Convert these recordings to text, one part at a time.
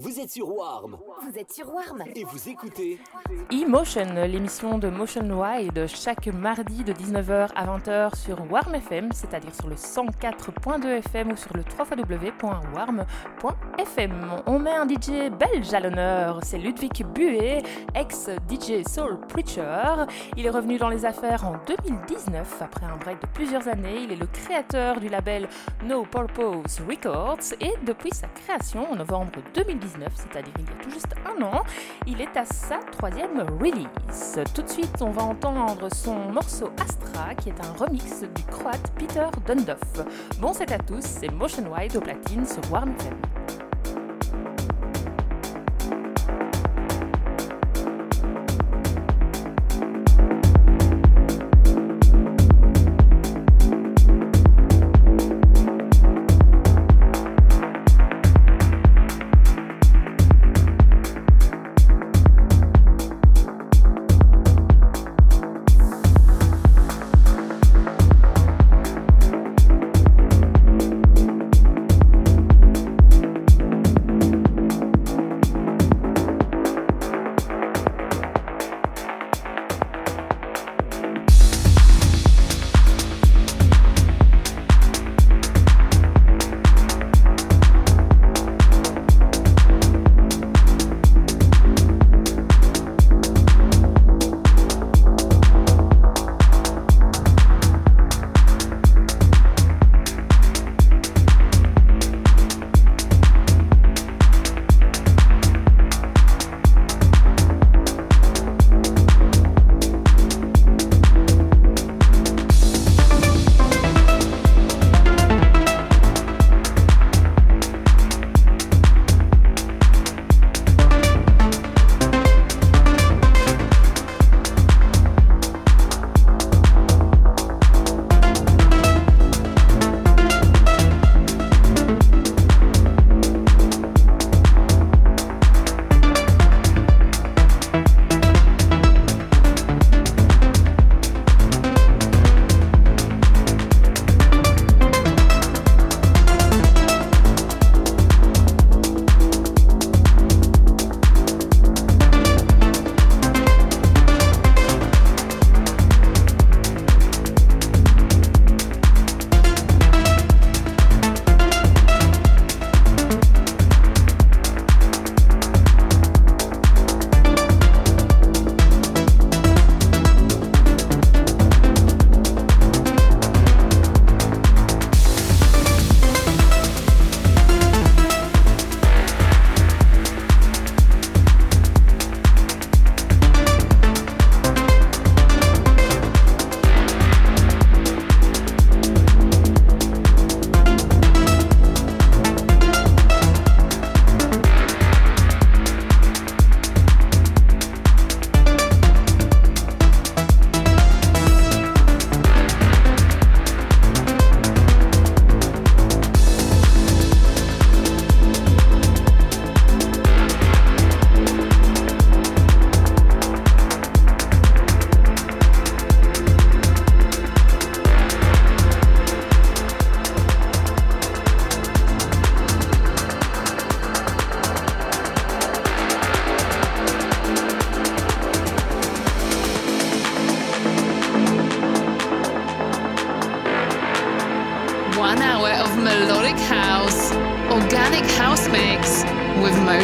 Vous êtes sur Warm. Vous êtes sur Warm. Et vous écoutez E-Motion, l'émission de Motion Wide, chaque mardi de 19h à 20h sur Warm FM, c'est-à-dire sur le 104.2 FM ou sur le 3 www.warm.fm. On met un DJ belge à l'honneur, c'est Ludwig Buet, ex-DJ Soul Preacher. Il est revenu dans les affaires en 2019, après un break de plusieurs années. Il est le créateur du label No Purpose Records et depuis sa création en novembre 2019, c'est-à-dire il y a tout juste un an. Il est à sa troisième release. Tout de suite, on va entendre son morceau Astra, qui est un remix du croate Peter Dundov. Bon, c'est à tous, c'est Motion Wide au platine sur Warm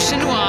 Ocean One.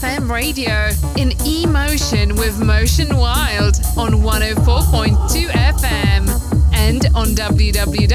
FM radio in emotion with Motion Wild on 104.2 FM and on www.warm.fm.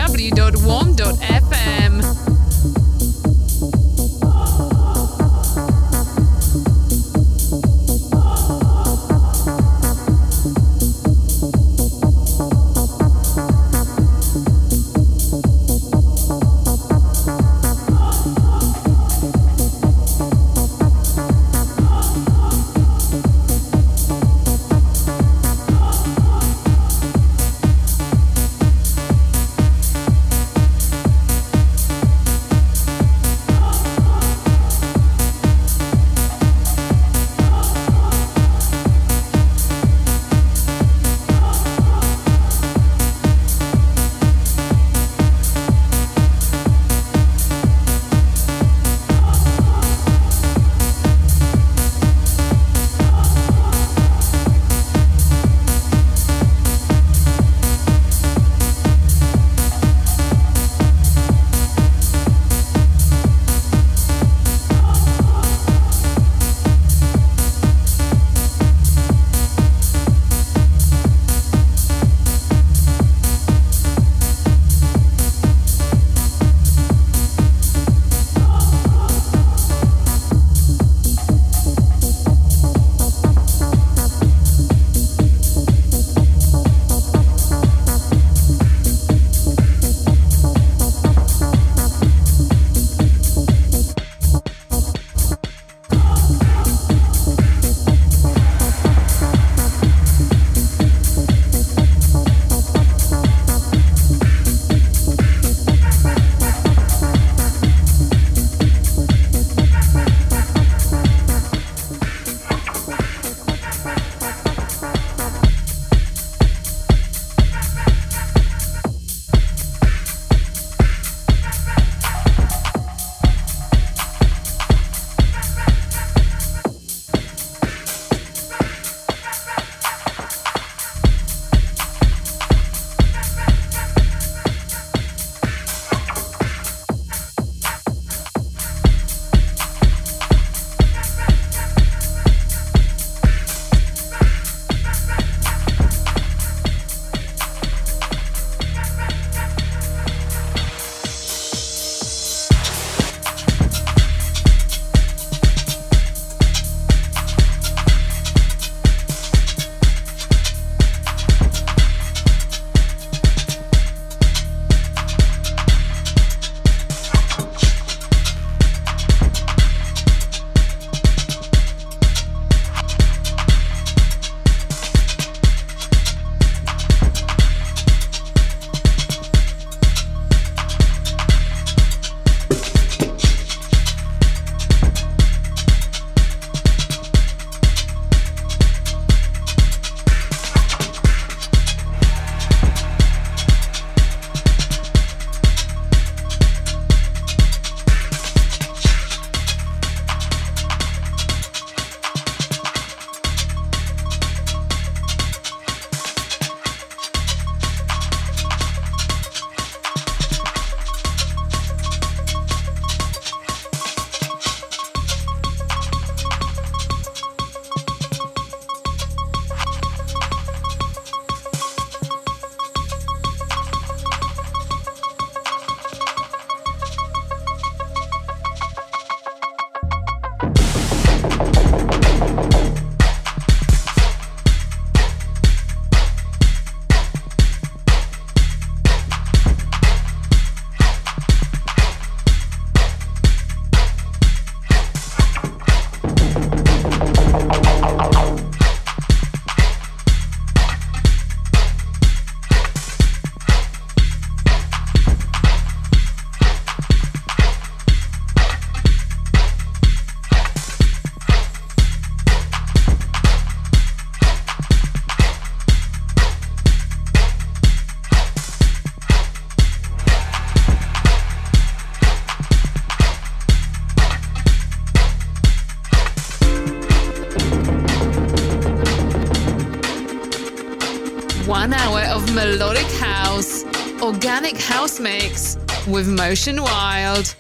with Motion Wild.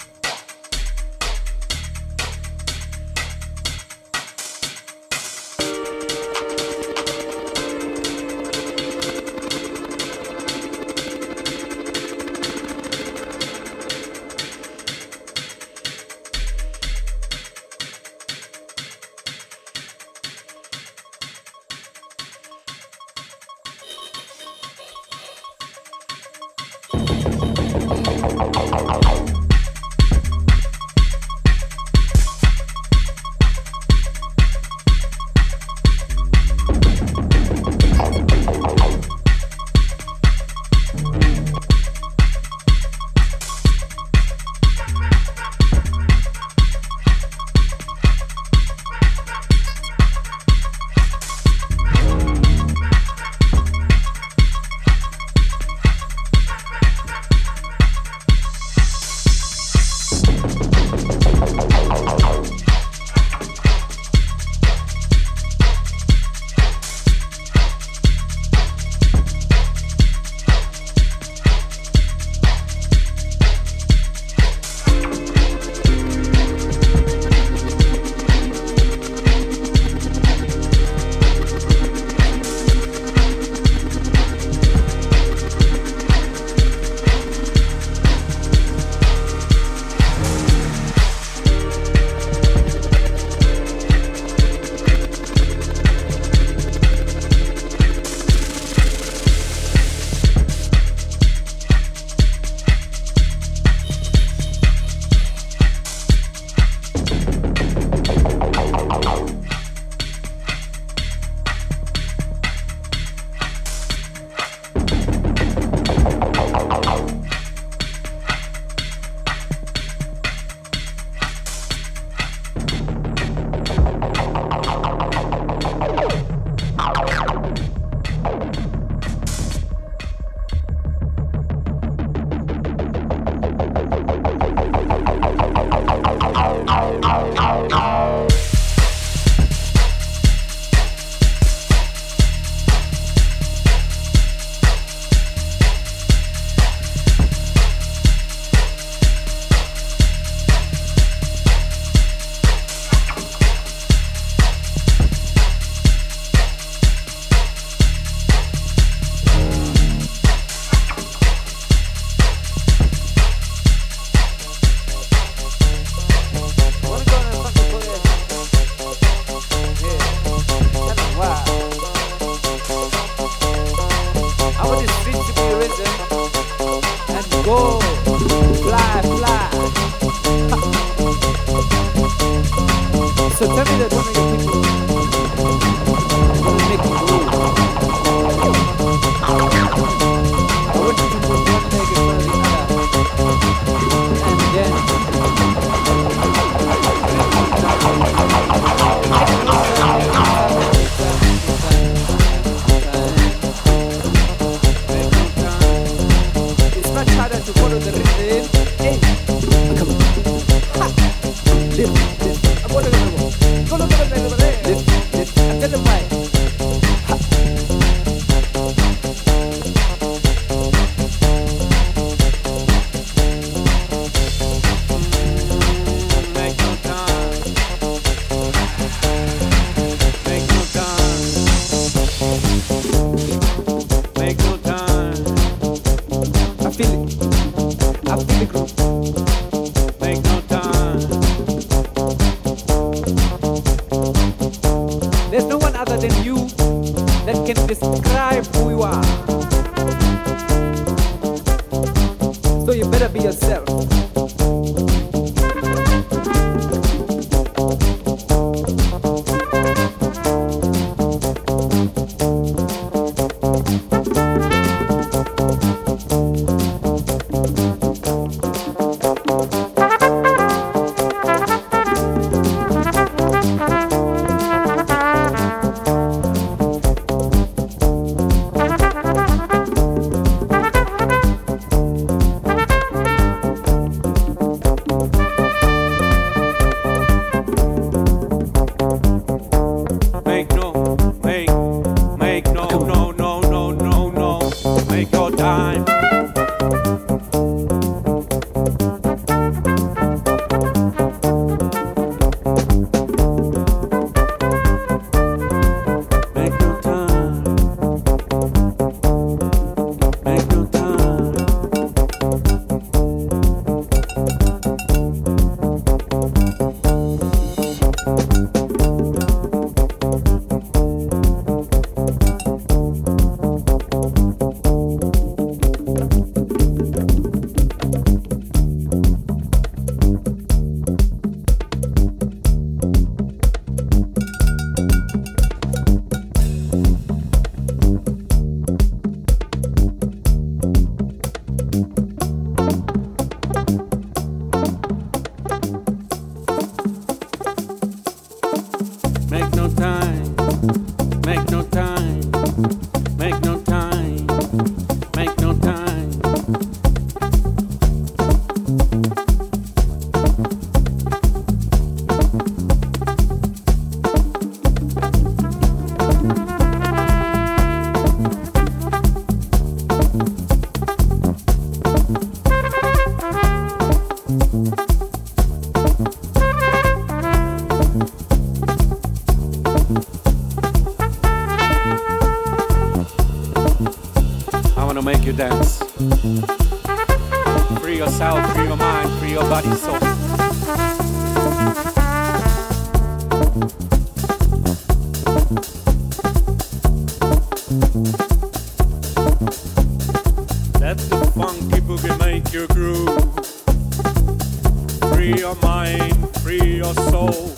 gonna make you dance. Free yourself, free your mind, free your body, soul. Let the funky boogie make you groove. Free your mind, free your soul.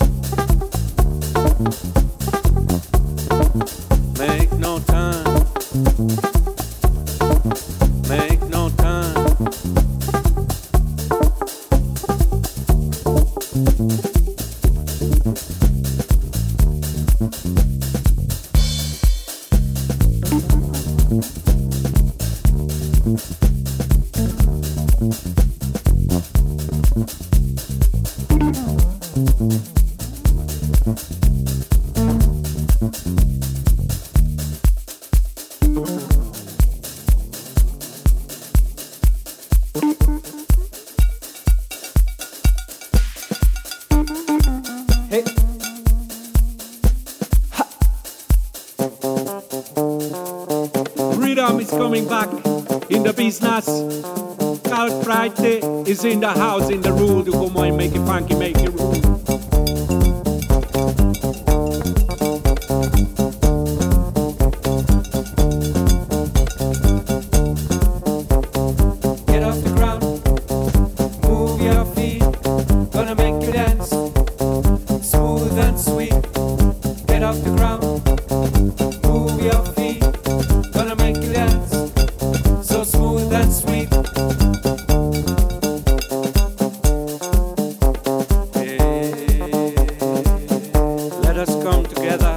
us come together.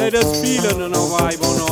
Let us feel it on our vibe on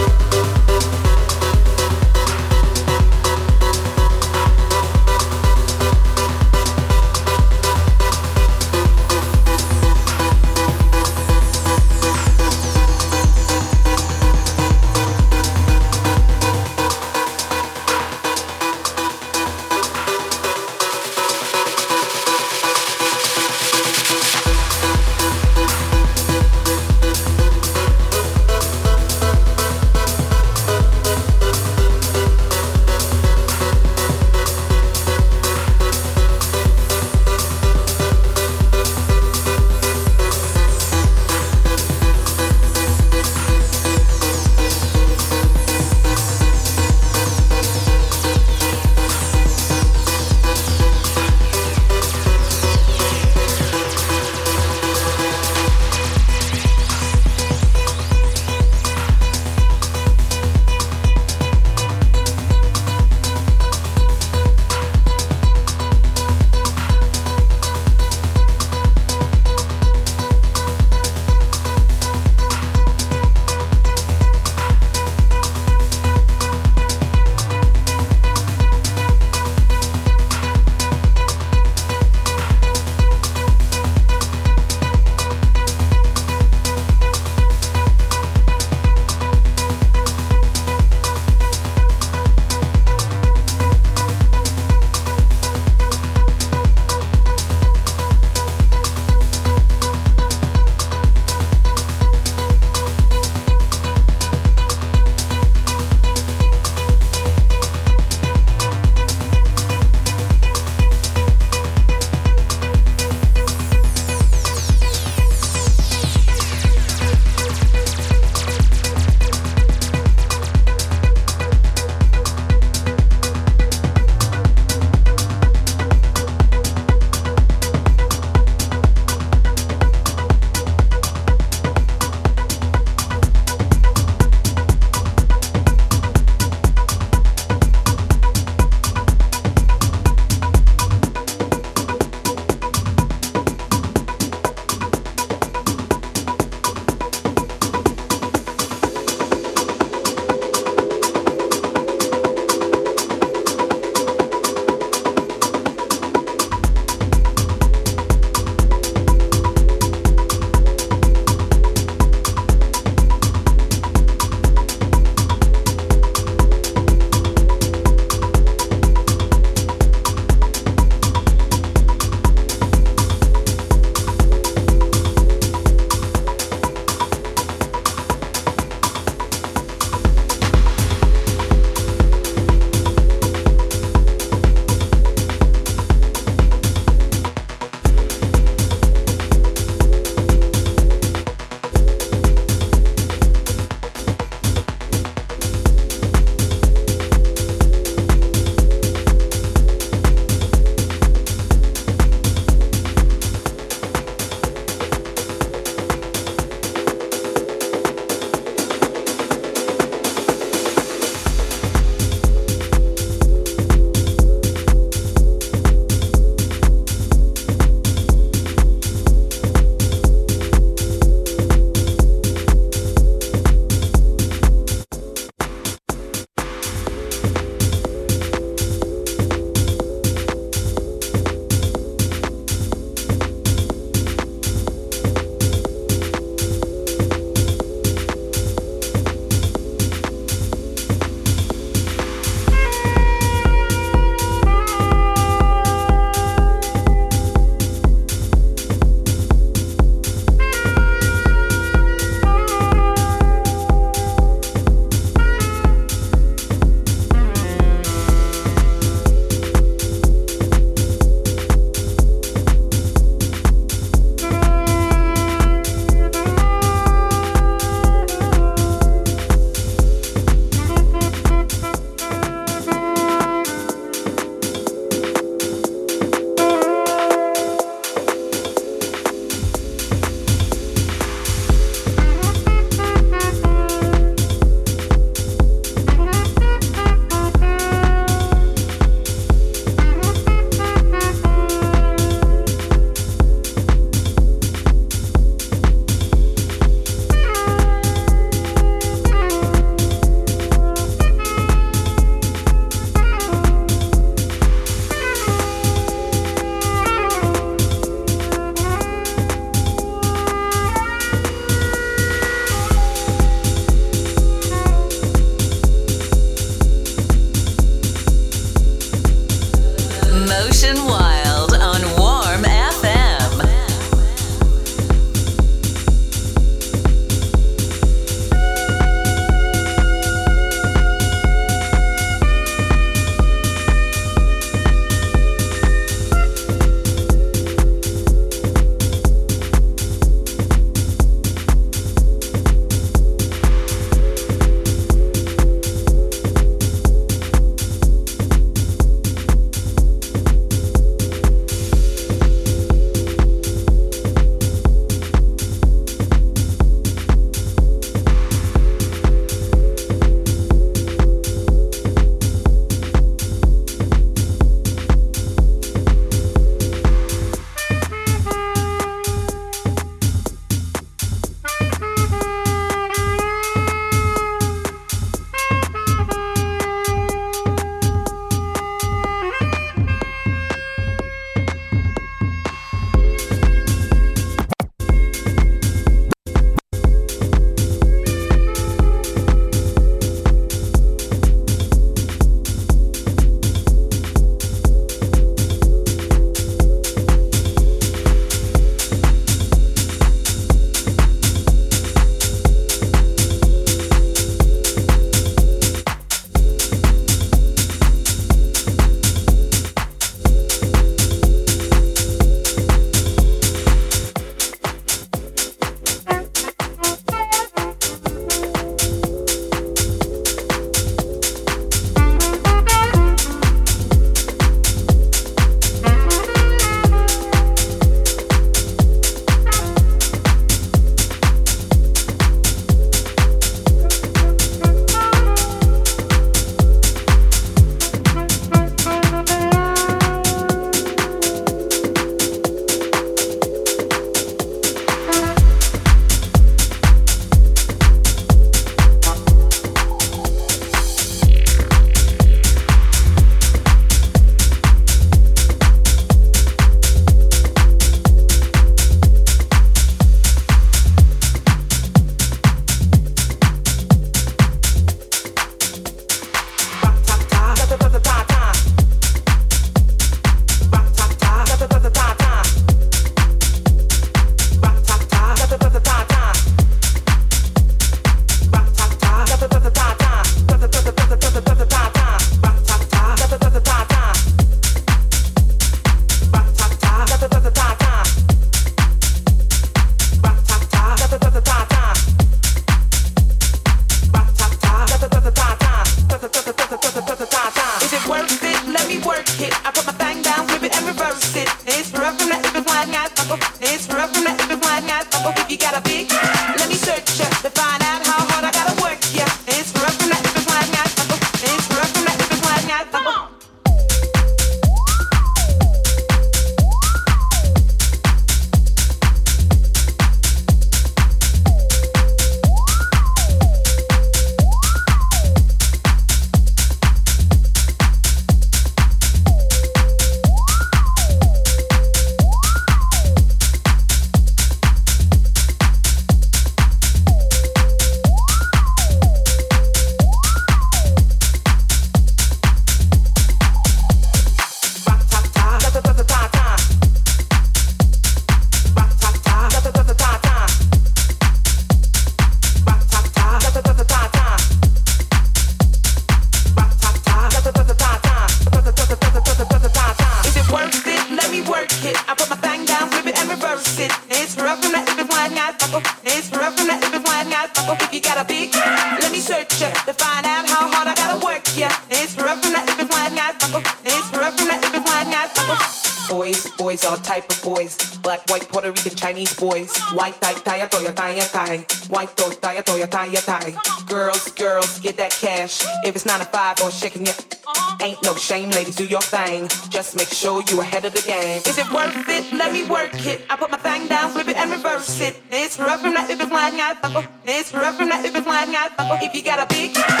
shame, ladies, do your thing. Just make sure you ahead of the game. Is it worth it? Let me work it. I put my thing down, flip it and reverse it. This rough from that if it's lying, I fuck. This rough from that if it's lying, I fuck. If you got a big.